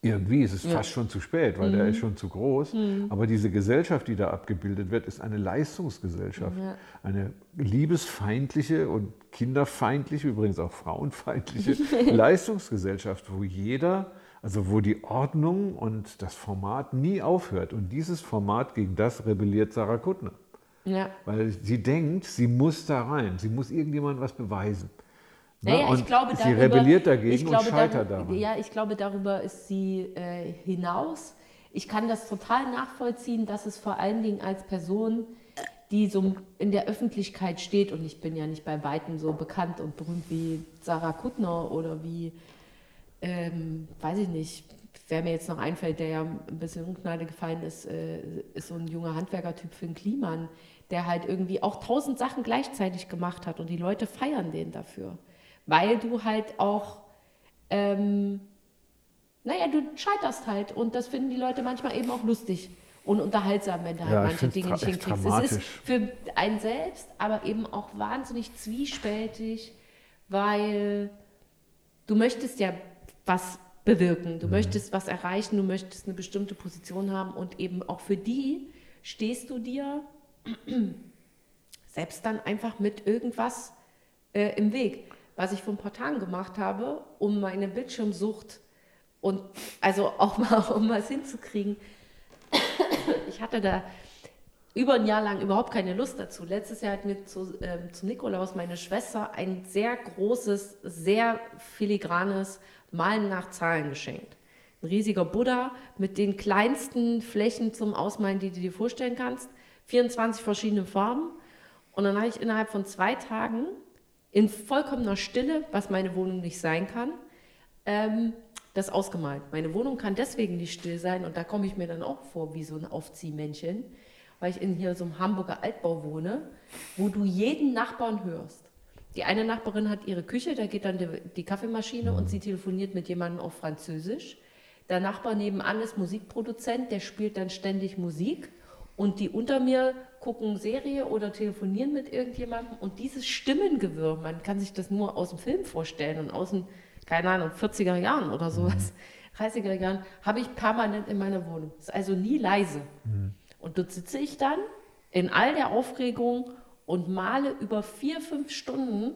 Irgendwie ist es fast schon zu spät, weil der Mhm. ist schon zu groß. Aber diese Gesellschaft, die da abgebildet wird, ist eine Leistungsgesellschaft. Ja. Eine liebesfeindliche und kinderfeindliche, übrigens auch frauenfeindliche [laughs] Leistungsgesellschaft, wo jeder, also wo die Ordnung und das Format nie aufhört. Und dieses Format, gegen das rebelliert Sarah Kuttner. Ja. Weil sie denkt, sie muss da rein, sie muss irgendjemandem was beweisen. Ne? Naja, und ich glaube, sie darüber, rebelliert dagegen ich glaube, und scheitert darüber, daran. Ja, ich glaube, darüber ist sie äh, hinaus. Ich kann das total nachvollziehen, dass es vor allen Dingen als Person, die so in der Öffentlichkeit steht, und ich bin ja nicht bei Weitem so bekannt und berühmt wie Sarah Kuttner oder wie, ähm, weiß ich nicht, wer mir jetzt noch einfällt, der ja ein bisschen Ungnade gefallen ist, äh, ist so ein junger Handwerkertyp für den Kliman, der halt irgendwie auch tausend Sachen gleichzeitig gemacht hat und die Leute feiern den dafür. Weil du halt auch ähm, naja, du scheiterst halt und das finden die Leute manchmal eben auch lustig und unterhaltsam, wenn du halt Ja, ich manche Dinge nicht hinkriegst. Es ist für einen selbst, aber eben auch wahnsinnig zwiespältig, weil du möchtest ja was bewirken, du Mhm. möchtest was erreichen, du möchtest eine bestimmte Position haben und eben auch für die stehst du dir [clears throat] selbst dann einfach mit irgendwas äh, im Weg. Was ich vor ein paar Tagen gemacht habe, um meine Bildschirmsucht und also auch mal, [laughs] um was hinzukriegen. Ich hatte da über ein Jahr lang überhaupt keine Lust dazu. Letztes Jahr hat mir zu, ähm, zum Nikolaus meine Schwester ein sehr großes, sehr filigranes Malen nach Zahlen geschenkt. Ein riesiger Buddha mit den kleinsten Flächen zum Ausmalen, die du dir vorstellen kannst. 24 verschiedene Farben. Und dann habe ich innerhalb von zwei Tagen in vollkommener Stille, was meine Wohnung nicht sein kann, ähm, das ausgemalt. Meine Wohnung kann deswegen nicht still sein und da komme ich mir dann auch vor wie so ein Aufziehmännchen, weil ich in hier so einem Hamburger Altbau wohne, wo du jeden Nachbarn hörst. Die eine Nachbarin hat ihre Küche, da geht dann die, die Kaffeemaschine und sie telefoniert mit jemandem auf Französisch. Der Nachbar nebenan ist Musikproduzent, der spielt dann ständig Musik und die unter mir gucken Serie oder telefonieren mit irgendjemandem und dieses Stimmengewirr, man kann sich das nur aus dem Film vorstellen und aus den, keine Ahnung, 40er Jahren oder sowas, 30er Jahren, habe ich permanent in meiner Wohnung. Ist also nie leise. Und dort sitze ich dann in all der Aufregung und male über vier, fünf Stunden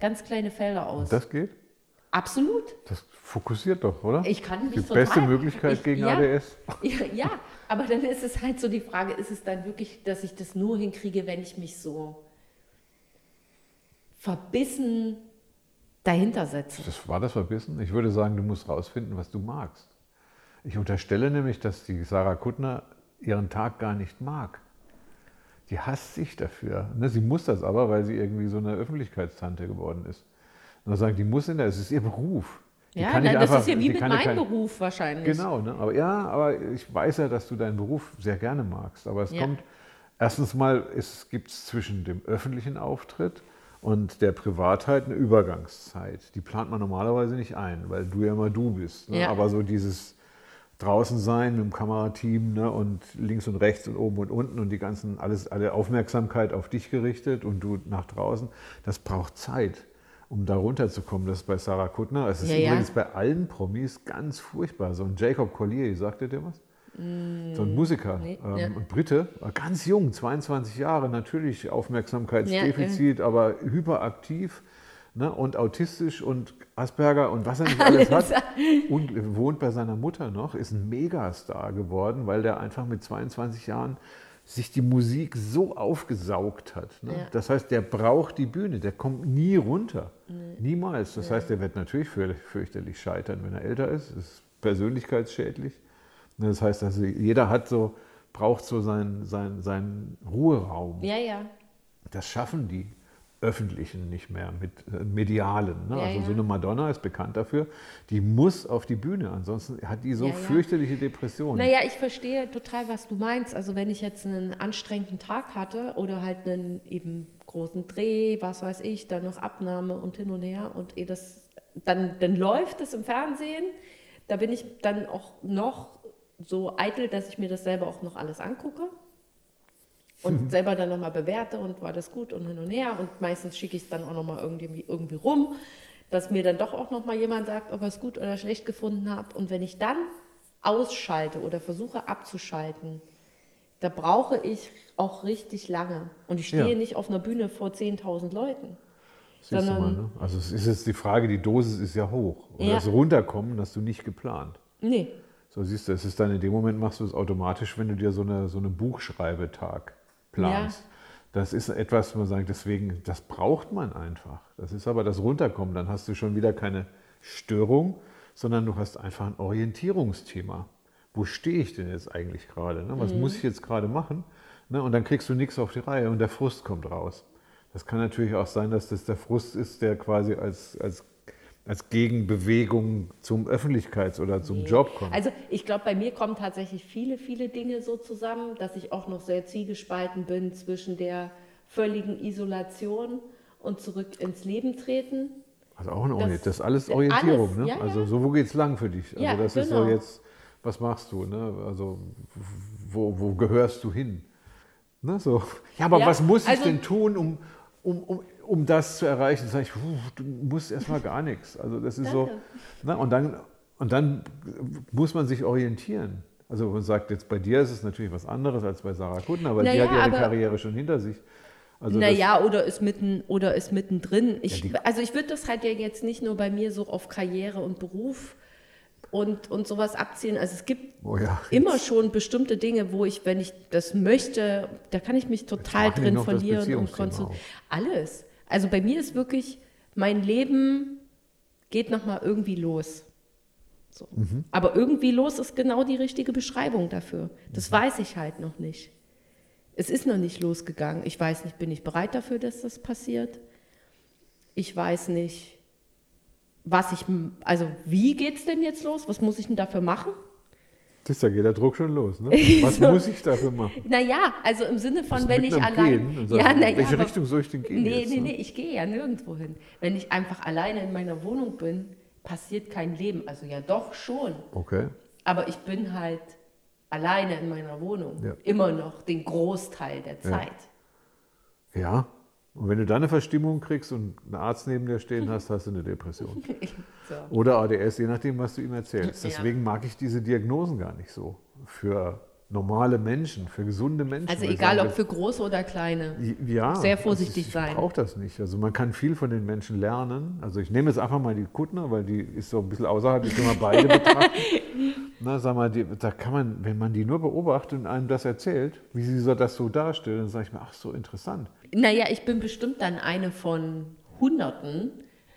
ganz kleine Felder aus. Das geht? Absolut. Das fokussiert doch, oder? Ich kann mich Die total- beste Möglichkeit ich- gegen ja. ADS. [laughs] Ja, ja, aber dann ist es halt so die Frage, ist es dann wirklich, dass ich das nur hinkriege, wenn ich mich so verbissen dahinter setze? Das war das Verbissen. Ich würde sagen, du musst rausfinden, was du magst. Ich unterstelle nämlich, dass die Sarah Kuttner ihren Tag gar nicht mag. Die hasst sich dafür. Ne, Sie muss das aber, weil sie irgendwie so eine Öffentlichkeitstante geworden ist. Und sagen, die muss in der, es ist ihr Beruf. Die Ja, nein, das einfach- ist ja wie mit meinem kein- Beruf wahrscheinlich. Genau, ne? aber ja, aber ich weiß ja, dass du deinen Beruf sehr gerne magst. Aber es Ja. kommt, erstens mal gibt es zwischen dem öffentlichen Auftritt und der Privatheit eine Übergangszeit. Die plant man normalerweise nicht ein, weil du ja immer du bist. Ne? Ja. Aber so dieses draußen sein mit dem Kamerateam ne? und links und rechts und oben und unten und die ganzen, alles, alle Aufmerksamkeit auf dich gerichtet und du nach draußen, das braucht Zeit. Um da runterzukommen, das ist bei Sarah Kuttner, es ist Ja, ja. übrigens bei allen Promis ganz furchtbar. So ein Jacob Collier, sagte der was? So ein Musiker, nee, ähm, ja. ein Brite, war ganz jung, 22 Jahre, natürlich Aufmerksamkeitsdefizit, aber hyperaktiv ne, und autistisch und Asperger und was er nicht alles Alles. hat. Und wohnt bei seiner Mutter noch, ist ein Megastar geworden, weil der einfach mit 22 Jahren sich die Musik so aufgesaugt hat. Ne? Ja. Das heißt, der braucht die Bühne, der kommt nie runter. Niemals. Das heißt, der wird natürlich für- fürchterlich scheitern, wenn er älter ist. Das ist persönlichkeitsschädlich. Ne, Das heißt, also jeder hat so, braucht so seinen, seinen, seinen Ruheraum. Ja, ja. Das schaffen die Öffentlichen nicht mehr mit äh, Medialen. Ne? Ja, also ja. so eine Madonna ist bekannt dafür, die muss auf die Bühne, ansonsten hat die so Ja, ja. fürchterliche Depressionen. Naja, ich verstehe total, was du meinst. Also wenn ich jetzt einen anstrengenden Tag hatte oder halt einen eben großen Dreh, was weiß ich, dann noch Abnahme und hin und her und eh das, dann, dann läuft es im Fernsehen. Da bin ich dann auch noch so eitel, dass ich mir das selber auch noch alles angucke und [laughs] selber dann nochmal bewerte und war das gut und hin und her und meistens schicke ich es dann auch nochmal irgendwie, irgendwie rum, dass mir dann doch auch nochmal jemand sagt, ob er es gut oder schlecht gefunden hat und wenn ich dann ausschalte oder versuche abzuschalten, da brauche ich auch richtig lange und ich stehe Ja. nicht auf einer Bühne vor 10.000 Leuten. Siehst du mal, sondern- ne? Also es ist jetzt die Frage, die Dosis ist ja hoch. Und Ja. das Runterkommen hast du nicht geplant. Nee, So siehst du, es ist dann in dem Moment machst du es automatisch, wenn du dir so eine, so eine Buchschreibetag planst. Das ist etwas, wo man sagt, deswegen, das braucht man einfach. Das ist aber das Runterkommen. Dann hast du schon wieder keine Störung, sondern du hast einfach ein Orientierungsthema. Wo stehe ich denn jetzt eigentlich gerade? Ne? Was muss ich jetzt gerade machen? Ne? Und dann kriegst du nichts auf die Reihe und der Frust kommt raus. Das kann natürlich auch sein, dass das der Frust ist, der quasi als, als, als Gegenbewegung zum Öffentlichkeits- oder zum Job kommt. Also ich glaube, bei mir kommen tatsächlich viele, viele Dinge so zusammen, dass ich auch noch sehr zielgespalten bin zwischen der völligen Isolation und zurück ins Leben treten. Also auch eine Orientierung. Das- ist alles alles, Orientierung. ne? ja. Also so, wo geht's lang für dich? Also Ja, das ist so genau. jetzt, was machst du? Ne? Also wo, wo gehörst du hin? Ne? So. Ja, aber Ja, was muss ich also- denn tun, um, um, um, um das zu erreichen? Sag ich, du musst erstmal gar nichts. Also das ist so. Ne? Und, dann, und dann muss man sich orientieren. Also man sagt jetzt, bei dir ist es natürlich was anderes als bei Sarah Kuttner, weil die Naja, hat ihre aber- Karriere schon hinter sich. Also das- naja, oder ist mitten oder ist mittendrin. Ich, Ja, die- also ich würde das halt ja jetzt nicht nur bei mir so auf Karriere und Beruf und, und sowas abzielen. Also es gibt Oh ja, immer schon bestimmte Dinge, wo ich, wenn ich das möchte, da kann ich mich total die drin das verlieren und konzentrieren. Alles. Also bei mir ist wirklich, mein Leben geht nochmal irgendwie los. So. Mhm. Aber irgendwie los ist genau die richtige Beschreibung dafür. Das Mhm. weiß ich halt noch nicht. Es ist noch nicht losgegangen. Ich weiß nicht, bin ich bereit dafür, dass das passiert? Ich weiß nicht, was ich, also wie geht es denn jetzt los? Was muss ich denn dafür machen? Das, da geht der Druck schon los. Ne? [laughs] Was So. muss ich dafür machen? Naja, also im Sinne von, Bist wenn ich allein. Sagst, ja, na in welche aber- Richtung soll ich denn gehen Nee, jetzt, nee, ne? nee, ich gehe ja nirgendwo hin. Wenn ich einfach alleine in meiner Wohnung bin, passiert kein Leben. Also ja, doch schon. Okay. Aber ich bin halt alleine in meiner Wohnung. Ja. Immer noch den Großteil der Zeit. Ja. Und wenn du dann eine Verstimmung kriegst und einen Arzt neben dir stehen hast, hast du eine Depression. [laughs] So. Oder ADS, je nachdem, was du ihm erzählst. Deswegen mag ich diese Diagnosen gar nicht so. Für normale Menschen, für gesunde Menschen. Also ich egal sage, ob für große oder kleine. ja, sehr also vorsichtig ich, sein. Ich brauche das nicht. Also man kann viel von den Menschen lernen. Also ich nehme jetzt einfach mal die Kuttner, weil die ist so ein bisschen außerhalb, ich kann mal beide betrachten. [laughs] Na, sag mal, die, da kann man, wenn man die nur beobachtet und einem das erzählt, wie sie so das so darstellt, dann sage ich mir, ach so interessant. Naja, ich bin bestimmt dann eine von Hunderten,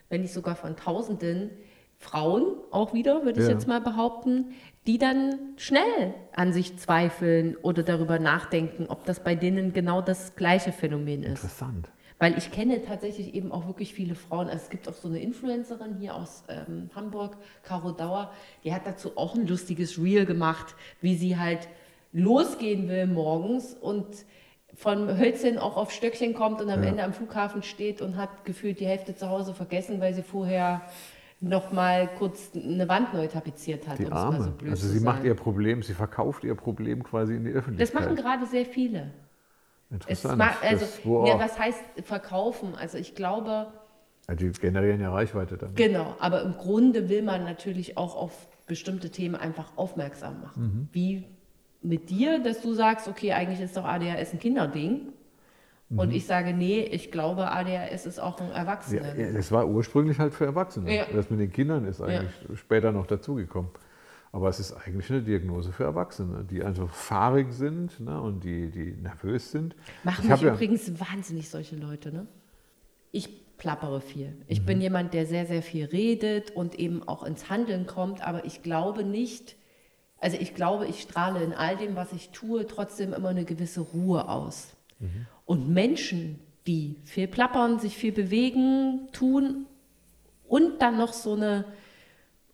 wenn nicht sogar von Tausenden Frauen, auch wieder, würde ich Ja. jetzt mal behaupten, die dann schnell an sich zweifeln oder darüber nachdenken, ob das bei denen genau das gleiche Phänomen ist. Interessant. Weil ich kenne tatsächlich eben auch wirklich viele Frauen. Also es gibt auch so eine Influencerin hier aus ähm, Hamburg, Caro Dauer, die hat dazu auch ein lustiges Reel gemacht, wie sie halt losgehen will morgens und von Hölzchen auch auf Stöckchen kommt und am Ja. Ende am Flughafen steht und hat gefühlt die Hälfte zu Hause vergessen, weil sie vorher noch mal kurz eine Wand neu tapeziert hat. Die so Arme. blöd also sie macht ihr Problem, sie verkauft ihr Problem quasi in die Das Öffentlichkeit. machen gerade sehr viele. Es Interessant. ma- also, das, wo ja, was heißt verkaufen? Also ich glaube, Ja, die generieren ja Reichweite dann. Genau, aber im Grunde will man natürlich auch auf bestimmte Themen einfach aufmerksam machen. Wie mit dir, dass du sagst, okay, eigentlich ist doch ADHS ein Kinderding. Und ich sage, nee, ich glaube, ADHS ist auch ein Ja, Erwachsenen. ja, das war ursprünglich halt für Erwachsene. Ja. Das mit den Kindern ist eigentlich später noch dazugekommen. Aber es ist eigentlich eine Diagnose für Erwachsene, die einfach fahrig sind ne, und die, die nervös sind. Machen ich mich ja, übrigens wahnsinnig solche Leute, ne? Ich plappere viel. Ich Mhm. bin jemand, der sehr, sehr viel redet und eben auch ins Handeln kommt, aber ich glaube nicht, also ich glaube, ich strahle in all dem, was ich tue, trotzdem immer eine gewisse Ruhe aus. Mhm. Und Menschen, die viel plappern, sich viel bewegen, tun und dann noch so eine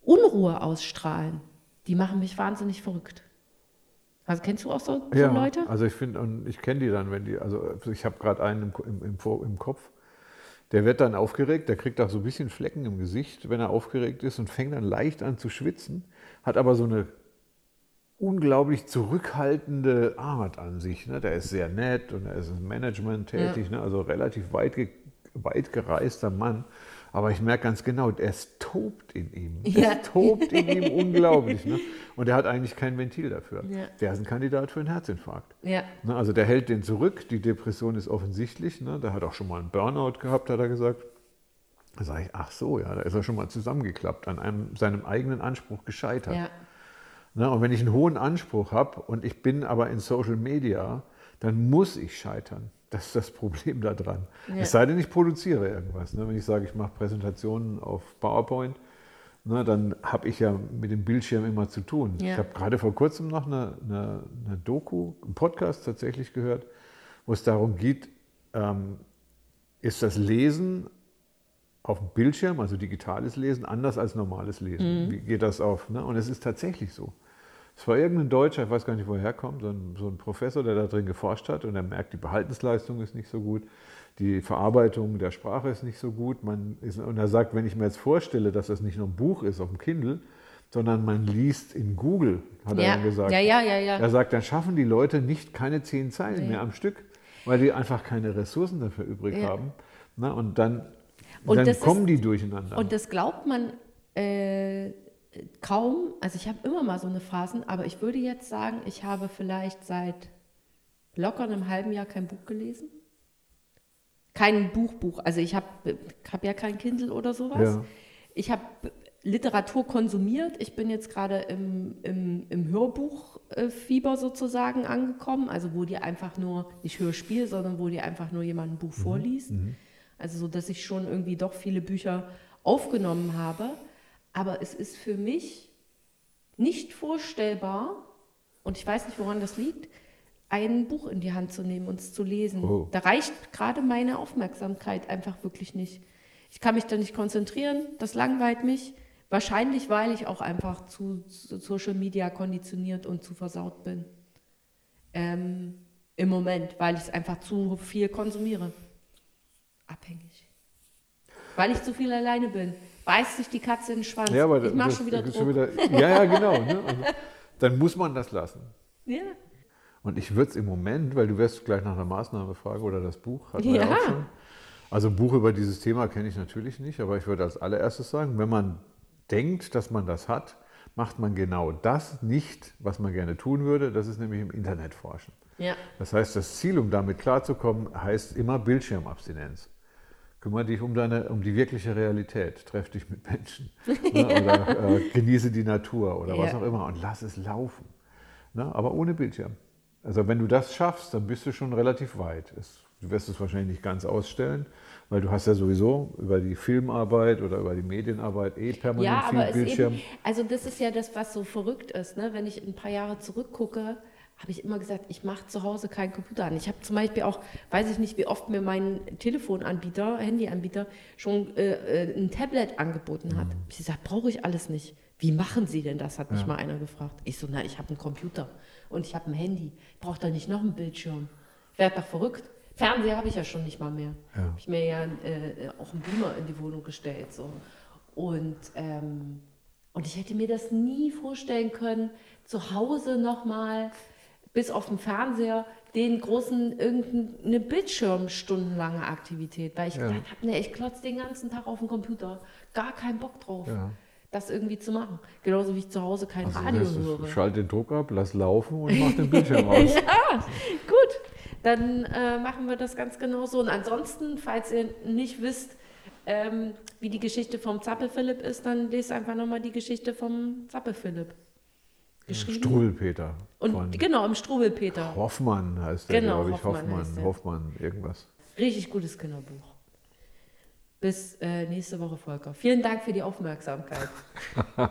Unruhe ausstrahlen, die machen mich wahnsinnig verrückt. Also kennst du auch so, so ja, Leute? Also ich finde, und ich kenne die dann, wenn die, also ich habe gerade einen im, im, im, im Kopf, der wird dann aufgeregt, der kriegt auch so ein bisschen Flecken im Gesicht, wenn er aufgeregt ist und fängt dann leicht an zu schwitzen, hat aber so eine unglaublich zurückhaltende Art an sich. Ne? Der ist sehr nett und er ist im Management tätig, ne? also relativ weit, ge weit gereister Mann. Aber ich merke ganz genau, es tobt in ihm. Ja. Es tobt in ihm [laughs] unglaublich. Ne? Und er hat eigentlich kein Ventil dafür. Ja. Der ist ein Kandidat für einen Herzinfarkt. Ja. Ne, also der hält den zurück. Die Depression ist offensichtlich. Ne? Der hat auch schon mal einen Burnout gehabt, hat er gesagt. Da sage ich, ach so, ja, da ist er schon mal zusammengeklappt, an einem, seinem eigenen Anspruch gescheitert. Ne? Und wenn ich einen hohen Anspruch habe und ich bin aber in Social Media, dann muss ich scheitern. Das ist das Problem daran. Ja. Es sei denn, ich produziere irgendwas. Ne? Wenn ich sage, ich mache Präsentationen auf PowerPoint, ne, dann habe ich ja mit dem Bildschirm immer zu tun. Ja. Ich habe gerade vor kurzem noch eine, eine, eine Doku, einen Podcast tatsächlich gehört, wo es darum geht, ähm, ist das Lesen auf dem Bildschirm, also digitales Lesen, anders als normales Lesen. Wie geht das auf? Ne? Und es ist tatsächlich so. Es war irgendein Deutscher, ich weiß gar nicht, woher er kommt, so ein, so ein Professor, der da drin geforscht hat und er merkt, die Behaltensleistung ist nicht so gut. die Verarbeitung der Sprache ist nicht so gut. Man ist, und er sagt, wenn ich mir jetzt vorstelle, dass das nicht nur ein Buch ist auf dem Kindle, sondern man liest in Google, hat Ja. er dann gesagt. Ja, ja, ja, ja. Er sagt, dann schaffen die Leute nicht keine zehn Zeilen Nee. mehr am Stück, weil die einfach keine Ressourcen dafür übrig Ja. haben. Na, und dann, Und dann kommen ist- die durcheinander. Und das glaubt man äh, kaum. Also ich habe immer mal so eine Phasen, aber ich würde jetzt sagen, ich habe vielleicht seit locker einem halben Jahr kein Buch gelesen. Kein Buchbuch. Also ich habe hab ja kein Kindle oder sowas. Ja. Ich habe Literatur konsumiert. Ich bin jetzt gerade im, im, im Hörbuchfieber sozusagen angekommen. Also wo dir einfach nur, nicht Hörspiel, sondern wo dir einfach nur jemand ein Buch vorliest. Also so, dass ich schon irgendwie doch viele Bücher aufgenommen habe. Aber es ist für mich nicht vorstellbar, und ich weiß nicht, woran das liegt, ein Buch in die Hand zu nehmen und es zu lesen. Oh. Da reicht gerade meine Aufmerksamkeit einfach wirklich nicht. Ich kann mich da nicht konzentrieren, das langweilt mich. Wahrscheinlich, weil ich auch einfach zu, zu Social Media konditioniert und zu versaut bin. Ähm, Im Moment, weil ich es einfach zu viel konsumiere. Abhängig. Weil ich zu viel alleine bin. Beißt sich die Katze in den Schwanz. ja, aber ich mache das schon wieder Druck. wieder- ja, ja, genau. Ne? [laughs] Also, dann muss man das lassen. ja. Und ich würde es im Moment, weil du wirst gleich nach einer Maßnahme fragen oder das Buch, wir ja Ja. auch schon. Also ein Buch über dieses Thema kenne ich natürlich nicht, aber ich würde als allererstes sagen, wenn man denkt, dass man das hat, macht man genau das nicht, was man gerne tun würde. Das ist nämlich im Internet forschen. ja. Das heißt, das Ziel, um damit klarzukommen, heißt immer Bildschirmabstinenz. Kümmere dich um, deine, um die wirkliche Realität. Treff dich mit Menschen. [laughs] Ne? Oder äh, genieße die Natur oder was Ja. auch immer und lass es laufen. Ne? Aber ohne Bildschirm. Also wenn du das schaffst, dann bist du schon relativ weit. Es, du wirst es wahrscheinlich nicht ganz ausstellen, weil du hast ja sowieso über die Filmarbeit oder über die Medienarbeit eh permanent Ja, viel Bildschirm. eben, also das ist ja das, was so verrückt ist. Ne? Wenn ich ein paar Jahre zurückgucke, habe ich immer gesagt, ich mache zu Hause keinen Computer an. Ich habe zum Beispiel auch, weiß ich nicht, wie oft mir mein Telefonanbieter, Handyanbieter schon äh, äh, ein Tablet angeboten hat. Ich gesagt, brauche ich alles nicht. Wie machen Sie denn das? Hat mich Ja. mal einer gefragt. Ich so, na, ich habe einen Computer und ich habe ein Handy. Ich brauche doch nicht noch einen Bildschirm. Werd doch verrückt. Fernseher habe ich ja schon nicht mal mehr. Ja. Habe ich mir ja äh, auch einen Beamer in die Wohnung gestellt. So. Und, ähm, und ich hätte mir das nie vorstellen können, zu Hause nochmal bis auf den Fernseher den großen, irgendeine Bildschirmstundenlange Aktivität, weil ich Ja. gedacht habe, nee, ich klotze den ganzen Tag auf dem Computer, gar keinen Bock drauf, Ja. das irgendwie zu machen. Genauso wie ich zu Hause kein Also Radio höre. Schalt den Druck ab, lass laufen und mach den Bildschirm [laughs] aus. Ja, gut. Dann äh, machen wir das ganz genau so. Und ansonsten, falls ihr nicht wisst, ähm, wie die Geschichte vom Zappel-Philipp ist, dann lest einfach nochmal die Geschichte vom Zappel-Philipp. Geschrieben. Struwelpeter. Und genau, im Strubelpeter. Hoffmann heißt der, Genau, glaube ich. Hoffmann Hoffmann. Hoffmann, irgendwas. Richtig gutes Kinderbuch. Bis äh, nächste Woche, Volker. Vielen Dank für die Aufmerksamkeit. [laughs]